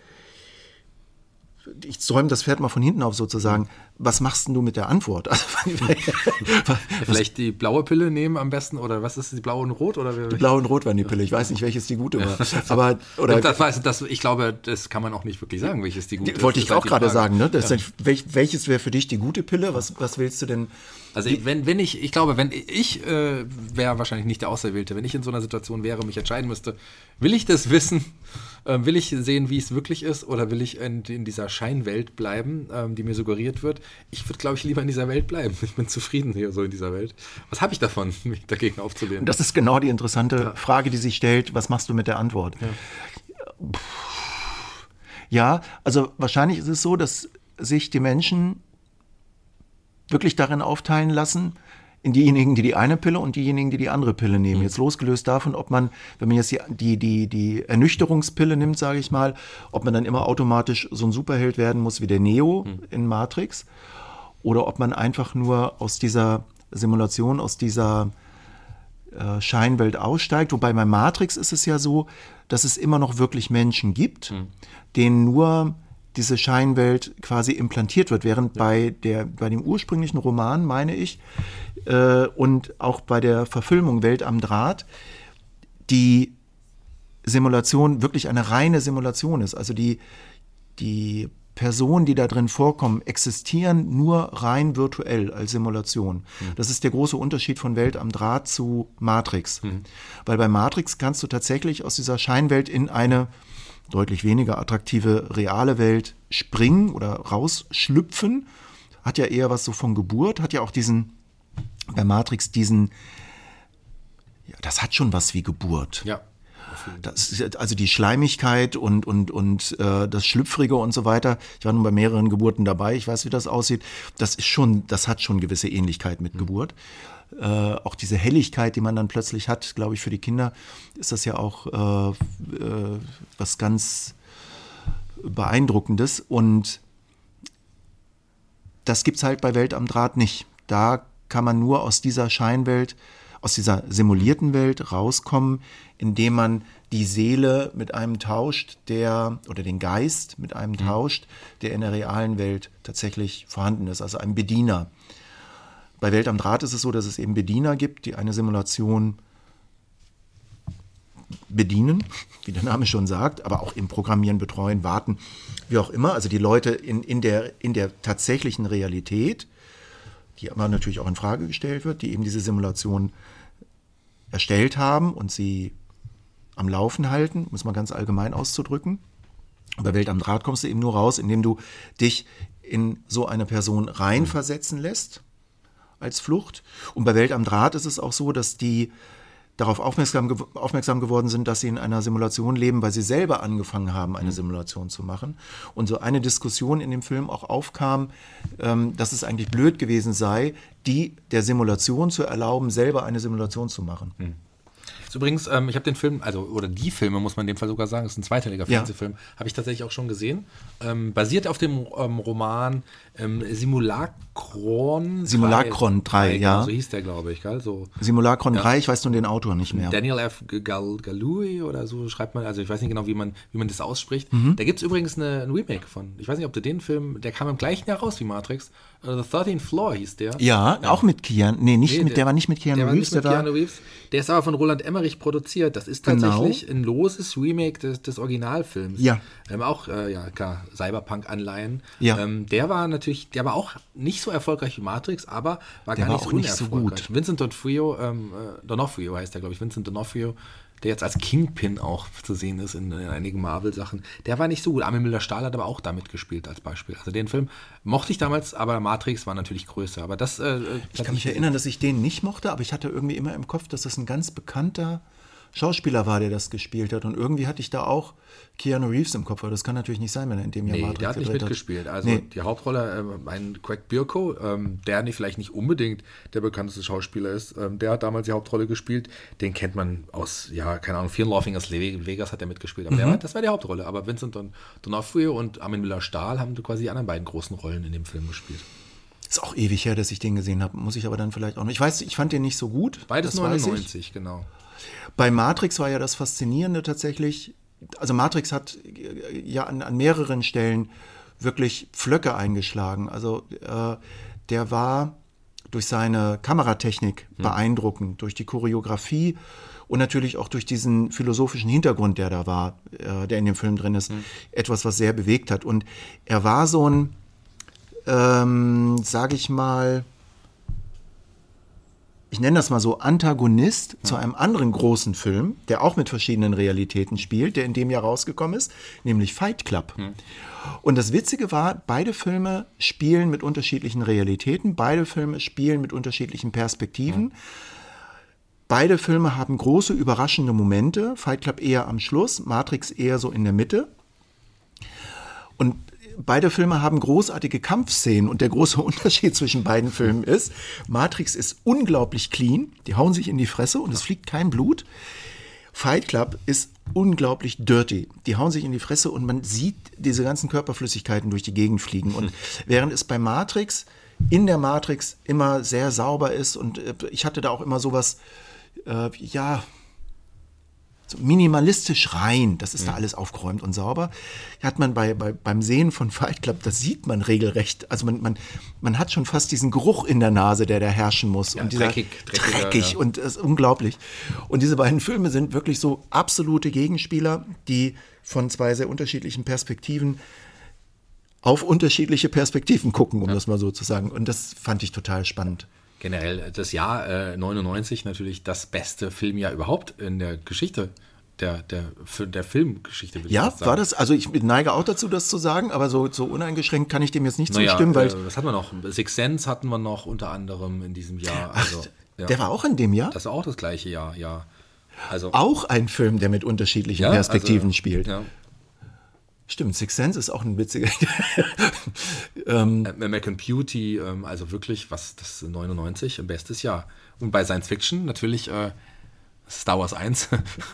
ich zäume das Pferd mal von hinten auf sozusagen. Was machst denn du mit der Antwort? Also, Vielleicht die blaue Pille nehmen am besten oder was ist die blaue und rot oder die blaue und rot waren die Pille. Ich weiß nicht, welches die gute war. Aber oder das, weiß, das, ich glaube, das kann man auch nicht wirklich sagen, welches die gute. Die, wollte ich auch gerade sagen. Ne? Das ja. welch, welches wäre für dich die gute Pille? Was, was willst du denn? Also wenn, wenn ich, ich glaube, wenn ich äh, wäre wahrscheinlich nicht der Auserwählte, wenn ich in so einer Situation wäre, mich entscheiden müsste, will ich das wissen? Ähm, will ich sehen, wie es wirklich ist, oder will ich in, in dieser Scheinwelt bleiben, ähm, die mir suggeriert wird? Ich würde, glaube ich, lieber in dieser Welt bleiben. Ich bin zufrieden hier so in dieser Welt. Was habe ich davon, mich dagegen aufzulehnen? Das ist genau die interessante ja. Frage, die sich stellt. Was machst du mit der Antwort? Ja. ja, also wahrscheinlich ist es so, dass sich die Menschen wirklich darin aufteilen lassen, in diejenigen, die die eine Pille und diejenigen, die die andere Pille nehmen. Mhm. Jetzt losgelöst davon, ob man, wenn man jetzt die, die, die, Ernüchterungspille nimmt, sage ich mal, ob man dann immer automatisch so ein Superheld werden muss wie der Neo mhm. in Matrix oder ob man einfach nur aus dieser Simulation, aus dieser äh, Scheinwelt aussteigt. Wobei bei Matrix ist es ja so, dass es immer noch wirklich Menschen gibt, mhm. denen nur diese Scheinwelt quasi implantiert wird, während ja. bei, der, bei dem ursprünglichen Roman, meine ich, äh, und auch bei der Verfilmung Welt am Draht, die Simulation wirklich eine reine Simulation ist. Also die, die Personen, die da drin vorkommen, existieren nur rein virtuell als Simulation. Mhm. Das ist der große Unterschied von Welt am Draht zu Matrix. Mhm. Weil bei Matrix kannst du tatsächlich aus dieser Scheinwelt in eine deutlich weniger attraktive reale Welt springen oder rausschlüpfen. Hat ja eher was so von Geburt, hat ja auch diesen, bei Matrix diesen, ja, das hat schon was wie Geburt. Ja. Das, also die Schleimigkeit und, und, und äh, das Schlüpfrige und so weiter. Ich war nun bei mehreren Geburten dabei, ich weiß, wie das aussieht. Das ist schon, das hat schon gewisse Ähnlichkeit mit mhm. Geburt äh, auch diese Helligkeit, die man dann plötzlich hat, glaube ich, für die Kinder ist das ja auch äh, äh, was ganz Beeindruckendes. Und das gibt es halt bei Welt am Draht nicht. Da kann man nur aus dieser Scheinwelt, aus dieser simulierten Welt rauskommen, indem man die Seele mit einem tauscht, der oder den Geist mit einem mhm. tauscht, der in der realen Welt tatsächlich vorhanden ist, also ein Bediener. Bei Welt am Draht ist es so, dass es eben Bediener gibt, die eine Simulation bedienen, wie der Name schon sagt, aber auch im Programmieren, Betreuen, Warten, wie auch immer. Also die Leute in, in, der, in der tatsächlichen Realität, die aber natürlich auch in Frage gestellt wird, die eben diese Simulation erstellt haben und sie am Laufen halten, um es mal ganz allgemein auszudrücken. Bei Welt am Draht kommst du eben nur raus, indem du dich in so eine Person reinversetzen lässt als Flucht. Und bei Welt am Draht ist es auch so, dass die darauf aufmerksam, aufmerksam geworden sind, dass sie in einer Simulation leben, weil sie selber angefangen haben, eine mhm. Simulation zu machen. Und so eine Diskussion in dem Film auch aufkam, ähm, dass es eigentlich blöd gewesen sei, die der Simulation zu erlauben, selber eine Simulation zu machen. Mhm. Ist übrigens, ähm, ich habe den Film, also oder die Filme muss man in dem Fall sogar sagen, ist ein zweiteiliger Ja. Fernsehfilm, habe ich tatsächlich auch schon gesehen. Ähm, basiert auf dem ähm, Roman ähm, Simulacron. Simulacron 3, genau, ja. So hieß der, glaube ich, gell? So Simulacron 3, ich weiß nur den Autor nicht mehr. Daniel F. Gal Galui oder so schreibt man, also ich weiß nicht genau, wie man, wie man das ausspricht. Mhm. Da gibt es übrigens eine, ein Remake von. Ich weiß nicht, ob du den Film, der kam im gleichen Jahr raus wie Matrix. Uh, The 13th Floor hieß der. ja, auch mit Keanu, nee, nicht Nee, mit, der, war nicht mit Keanu der war Reeves, nicht mit der Keanu Reeves. Der ist aber von Roland Emmerich produziert. Das ist Genau. tatsächlich ein loses Remake des, des Originalfilms. Ja. Ähm, auch, äh, ja, klar, Cyberpunk-Anleihen. Ja. Ähm, der war natürlich, der war auch nicht so erfolgreich wie Matrix, aber war Der gar war nicht so auch nicht so gut. Vincent D'Onofrio, ähm, äh, D'Onofrio heißt der, glaube ich, Vincent D'Onofrio, der jetzt als Kingpin auch zu sehen ist in, in einigen Marvel-Sachen. Der war nicht so gut. Armin Müller-Stahl hat aber auch damit gespielt als Beispiel. Also den Film mochte ich damals, aber Matrix war natürlich größer. Aber das, äh, Ich kann mich erinnern, dass ich den nicht mochte, aber ich hatte irgendwie immer im Kopf, dass das ein ganz bekannter Schauspieler war, der das gespielt hat. Und irgendwie hatte ich da auch Keanu Reeves im Kopf, aber das kann natürlich nicht sein, wenn er in dem Jahr Nee, Matrix der hat nicht mitgespielt. Also Nee. die Hauptrolle, ähm, ein Craig Birko, ähm, der nicht, vielleicht nicht unbedingt der bekannteste Schauspieler ist, ähm, der hat damals die Hauptrolle gespielt. Den kennt man aus, ja, keine Ahnung, Loathing aus Le- Vegas hat er mitgespielt. Aber Mhm. war, das war die Hauptrolle. Aber Vincent Don- D'Onofrio und Armin Müller-Stahl haben quasi die anderen beiden großen Rollen in dem Film gespielt. Ist auch ewig her, dass ich den gesehen habe. Muss ich aber dann vielleicht auch noch. Ich weiß, ich fand den nicht so gut. Beides das weiß ich. 99, genau. Bei Matrix war ja das Faszinierende tatsächlich, also Matrix hat äh, ja an, an mehreren Stellen wirklich Pflöcke eingeschlagen. Also äh, der war durch seine Kameratechnik beeindruckend, durch die Choreografie und natürlich auch durch diesen philosophischen Hintergrund, der da war, äh, der in dem Film drin ist, etwas, was sehr bewegt hat. Und er war so ein, ähm, sage ich mal, ich nenne das mal so, Antagonist zu einem anderen großen Film, der auch mit verschiedenen Realitäten spielt, der in dem Jahr rausgekommen ist, nämlich Fight Club. Und das Witzige war, beide Filme spielen mit unterschiedlichen Realitäten, beide Filme spielen mit unterschiedlichen Perspektiven. Beide Filme haben große überraschende Momente, Fight Club eher am Schluss, Matrix eher so in der Mitte. Und beide Filme haben großartige Kampfszenen und der große Unterschied zwischen beiden Filmen ist, Matrix ist unglaublich clean, die hauen sich in die Fresse und es fliegt kein Blut. Fight Club ist unglaublich dirty. Die hauen sich in die Fresse und man sieht diese ganzen Körperflüssigkeiten durch die Gegend fliegen. Und während es bei Matrix in der Matrix immer sehr sauber ist und äh, ich hatte da auch immer sowas, äh, ja, so minimalistisch rein, das ist da alles aufgeräumt und sauber. Hat man bei, bei, beim Sehen von Fight Club, das sieht man regelrecht. Also man, man, man hat schon fast diesen Geruch in der Nase, der da herrschen muss. Ja, und dieser dreckig, dreckig ja. und das ist unglaublich. Und diese beiden Filme sind wirklich so absolute Gegenspieler, die von zwei sehr unterschiedlichen Perspektiven auf unterschiedliche Perspektiven gucken, um das mal so zu sagen. Und das fand ich total spannend. Generell das Jahr äh, 99 natürlich das beste Filmjahr überhaupt in der Geschichte der, der, der Filmgeschichte. Ja, war das, also ich neige auch dazu, das zu sagen, aber so, so uneingeschränkt kann ich dem jetzt nicht Naja, zustimmen, weil äh, was hatten wir noch? Six Sense hatten wir noch unter anderem in diesem Jahr. Also, ja. der war auch in dem Jahr. Das war auch das gleiche Jahr, ja. Also, auch ein Film, der mit unterschiedlichen ja, Perspektiven also, spielt. Ja. Stimmt, Six Sense ist auch ein witziger. American Beauty, ähm, also wirklich, was, das ist 99, ein bestes Jahr. Und bei Science Fiction natürlich äh, Star Wars 1,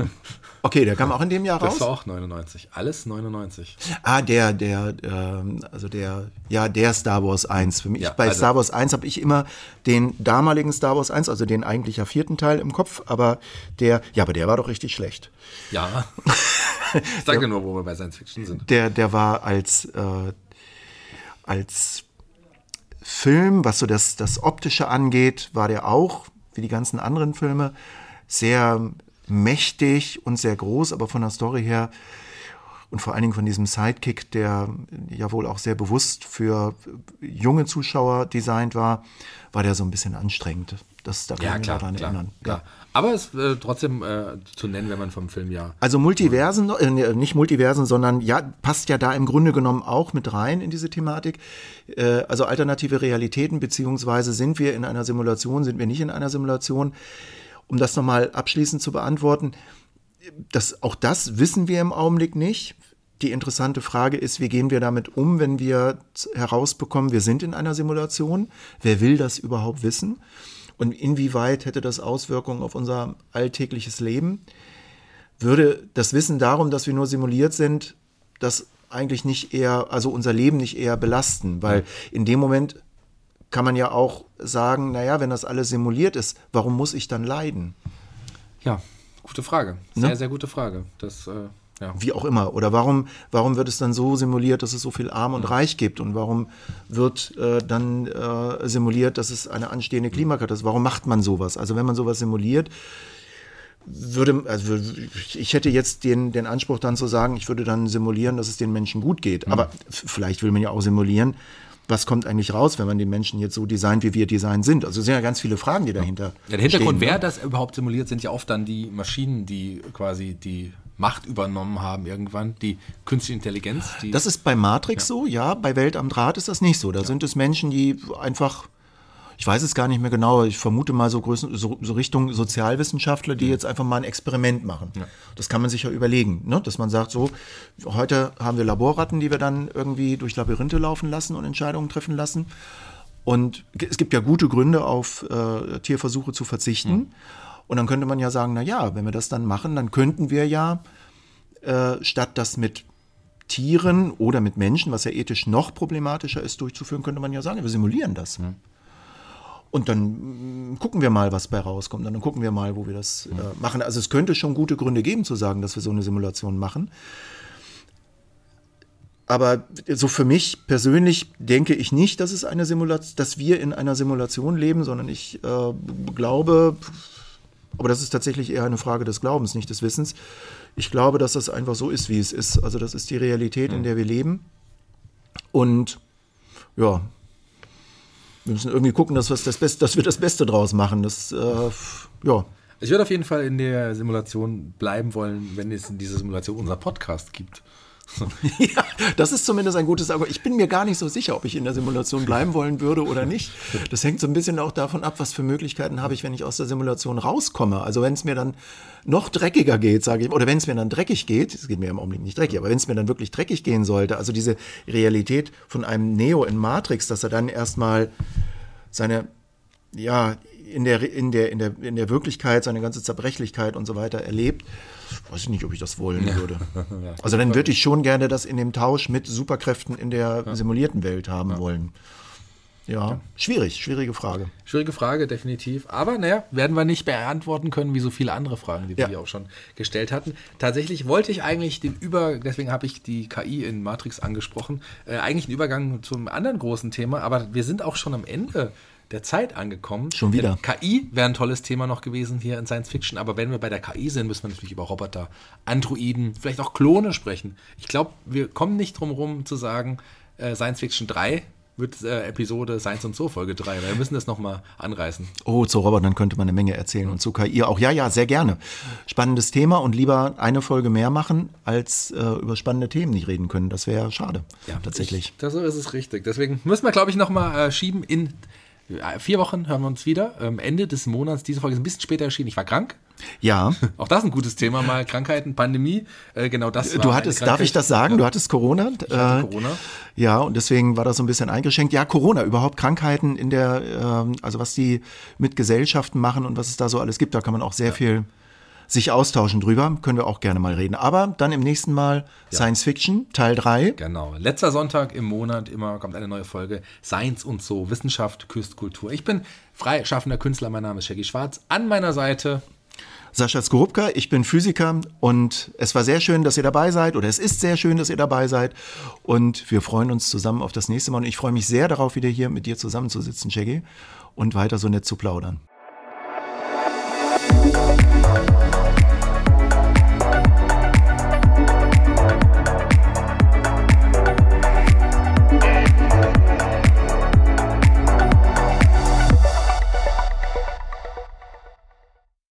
okay, der kam auch in dem Jahr das raus. war auch 99. Alles 99. Ah, der, der, ähm, also der, ja, der Star Wars 1. Für mich, Ja, bei also- Star Wars 1 habe ich immer den damaligen Star Wars 1, also den eigentlich ja vierten Teil im Kopf, aber der, ja, aber der war doch richtig schlecht. Ja. ich sage nur, wo wir bei Science Fiction sind. Der, der war als, äh, als Film, was so das, das Optische angeht, war der auch, wie die ganzen anderen Filme, sehr mächtig und sehr groß, aber von der Story her und vor allen Dingen von diesem Sidekick, der ja wohl auch sehr bewusst für junge Zuschauer designt war, war der so ein bisschen anstrengend. Das, da kann Ja, ich mich klar, daran klar, erinnern. klar. Aber es äh, trotzdem äh, zu nennen, wenn man vom Filmjahr. Also Multiversen, äh, nee, nicht Multiversen, sondern ja, passt ja da im Grunde genommen auch mit rein in diese Thematik. Äh, also alternative Realitäten, beziehungsweise sind wir in einer Simulation, sind wir nicht in einer Simulation. Um das nochmal abschließend zu beantworten, das, auch das wissen wir im Augenblick nicht. Die interessante Frage ist, wie gehen wir damit um, wenn wir herausbekommen, wir sind in einer Simulation? Wer will das überhaupt wissen? Und inwieweit hätte das Auswirkungen auf unser alltägliches Leben? Würde das Wissen darum, dass wir nur simuliert sind, das eigentlich nicht eher, also unser Leben nicht eher belasten? Weil in dem Moment kann man ja auch sagen, naja, wenn das alles simuliert ist, warum muss ich dann leiden? Ja, gute Frage. Sehr, Ne? sehr gute Frage. Das, äh, ja. Wie auch immer. Oder warum, warum wird es dann so simuliert, dass es so viel Arm und Reich gibt? Und warum wird äh, dann äh, simuliert, dass es eine anstehende Klimakatastrophe ist? Warum macht man sowas? Also wenn man sowas simuliert, würde, also ich hätte jetzt den, den Anspruch dann zu sagen, ich würde dann simulieren, dass es den Menschen gut geht. Aber f- vielleicht will man ja auch simulieren, was kommt eigentlich raus, wenn man den Menschen jetzt so designt, wie wir designt sind. Also es sind ja ganz viele Fragen, die dahinter Ja, der Hintergrund, stehen, wer ne? das überhaupt simuliert, sind ja oft dann die Maschinen, die quasi die Macht übernommen haben irgendwann, die künstliche Intelligenz. Die Das ist bei Matrix so, ja. Bei Welt am Draht ist das nicht so. Da sind es Menschen, die einfach, ich weiß es gar nicht mehr genau, ich vermute mal so, Größen, so, so Richtung Sozialwissenschaftler, die jetzt einfach mal ein Experiment machen. Das kann man sich ja überlegen, ne? dass man sagt, so, heute haben wir Laborratten, die wir dann irgendwie durch Labyrinthe laufen lassen und Entscheidungen treffen lassen. Und es gibt ja gute Gründe, auf äh, Tierversuche zu verzichten. Und dann könnte man ja sagen, na ja, wenn wir das dann machen, dann könnten wir ja äh, statt das mit Tieren oder mit Menschen, was ja ethisch noch problematischer ist, durchzuführen, könnte man ja sagen, wir simulieren das. Und dann mm, gucken wir mal, was bei rauskommt. Und dann gucken wir mal, wo wir das äh, machen. Also es könnte schon gute Gründe geben zu sagen, dass wir so eine Simulation machen. Aber so für mich persönlich denke ich nicht, dass es eine Simulation, dass wir in einer Simulation leben, sondern ich äh, glaube, aber das ist tatsächlich eher eine Frage des Glaubens, nicht des Wissens. Ich glaube, dass das einfach so ist, wie es ist. Also das ist die Realität, in der wir leben. Und ja, wir müssen irgendwie gucken, dass, wir das Beste, dass wir das Beste draus machen. Das, äh, ja. ich würde auf jeden Fall in der Simulation bleiben wollen, wenn es in dieser Simulation unser Podcast gibt. ja, das ist zumindest ein gutes Argument. Ich bin mir gar nicht so sicher, ob ich in der Simulation bleiben wollen würde oder nicht. Das hängt so ein bisschen auch davon ab, was für Möglichkeiten habe ich, wenn ich aus der Simulation rauskomme. Also wenn es mir dann noch dreckiger geht, sage ich, oder wenn es mir dann dreckig geht, es geht mir im Augenblick nicht dreckig, aber wenn es mir dann wirklich dreckig gehen sollte, also diese Realität von einem Neo in Matrix, dass er dann erstmal seine, ja, in der, in der, in der, in der Wirklichkeit seine ganze Zerbrechlichkeit und so weiter erlebt, weiß ich nicht, ob ich das wollen würde. Also dann würde ich schon gerne das in dem Tausch mit Superkräften in der simulierten Welt haben wollen. Ja, schwierig, schwierige Frage. Schwierige Frage, definitiv. Aber naja, werden wir nicht beantworten können, wie so viele andere Fragen, die wir Ja. hier auch schon gestellt hatten. Tatsächlich wollte ich eigentlich den Über, deswegen habe ich die KI in Matrix angesprochen, äh, eigentlich einen Übergang zum anderen großen Thema, aber wir sind auch schon am Ende der Zeit angekommen. Schon wieder. Denn KI wäre ein tolles Thema noch gewesen hier in Science Fiction, aber wenn wir bei der KI sind, müssen wir natürlich über Roboter, Androiden, vielleicht auch Klone sprechen. Ich glaube, wir kommen nicht drum rum zu sagen, äh, Science Fiction 3 wird äh, Episode Science und So Folge 3, weil wir müssen das nochmal anreißen. Oh, zu Robotern könnte man eine Menge erzählen und zu KI auch. Ja, ja, sehr gerne. Spannendes Thema und lieber eine Folge mehr machen, als äh, über spannende Themen nicht reden können. Das wäre schade, tatsächlich. Ich, das, so ist es richtig. Deswegen müssen wir, glaube ich, nochmal äh, schieben. In vier Wochen hören wir uns wieder. Ähm, Ende des Monats. Diese Folge ist ein bisschen später erschienen. Ich war krank. Ja, Auch das ist ein gutes Thema mal. Krankheiten, Pandemie. Äh, genau das du hattest, darf ich das sagen? Du hattest Corona? Ich hatte Äh, Corona. Ja, und deswegen war das so ein bisschen eingeschränkt. Ja, Corona, überhaupt Krankheiten in der, ähm, also was die mit Gesellschaften machen und was es da so alles gibt, da kann man auch sehr viel sich austauschen drüber. Können wir auch gerne mal reden. Aber dann im nächsten Mal Science Fiction, Teil 3. Genau. Letzter Sonntag im Monat immer kommt eine neue Folge. Science und so. Wissenschaft küsst Kultur. Ich bin freischaffender Künstler. Mein Name ist Shaggy Schwarz. An meiner Seite Sascha Skorupka, ich bin Physiker und es war sehr schön, dass ihr dabei seid oder es ist sehr schön, dass ihr dabei seid und wir freuen uns zusammen auf das nächste Mal und ich freue mich sehr darauf, wieder hier mit dir zusammenzusitzen, Shaggy, und weiter so nett zu plaudern.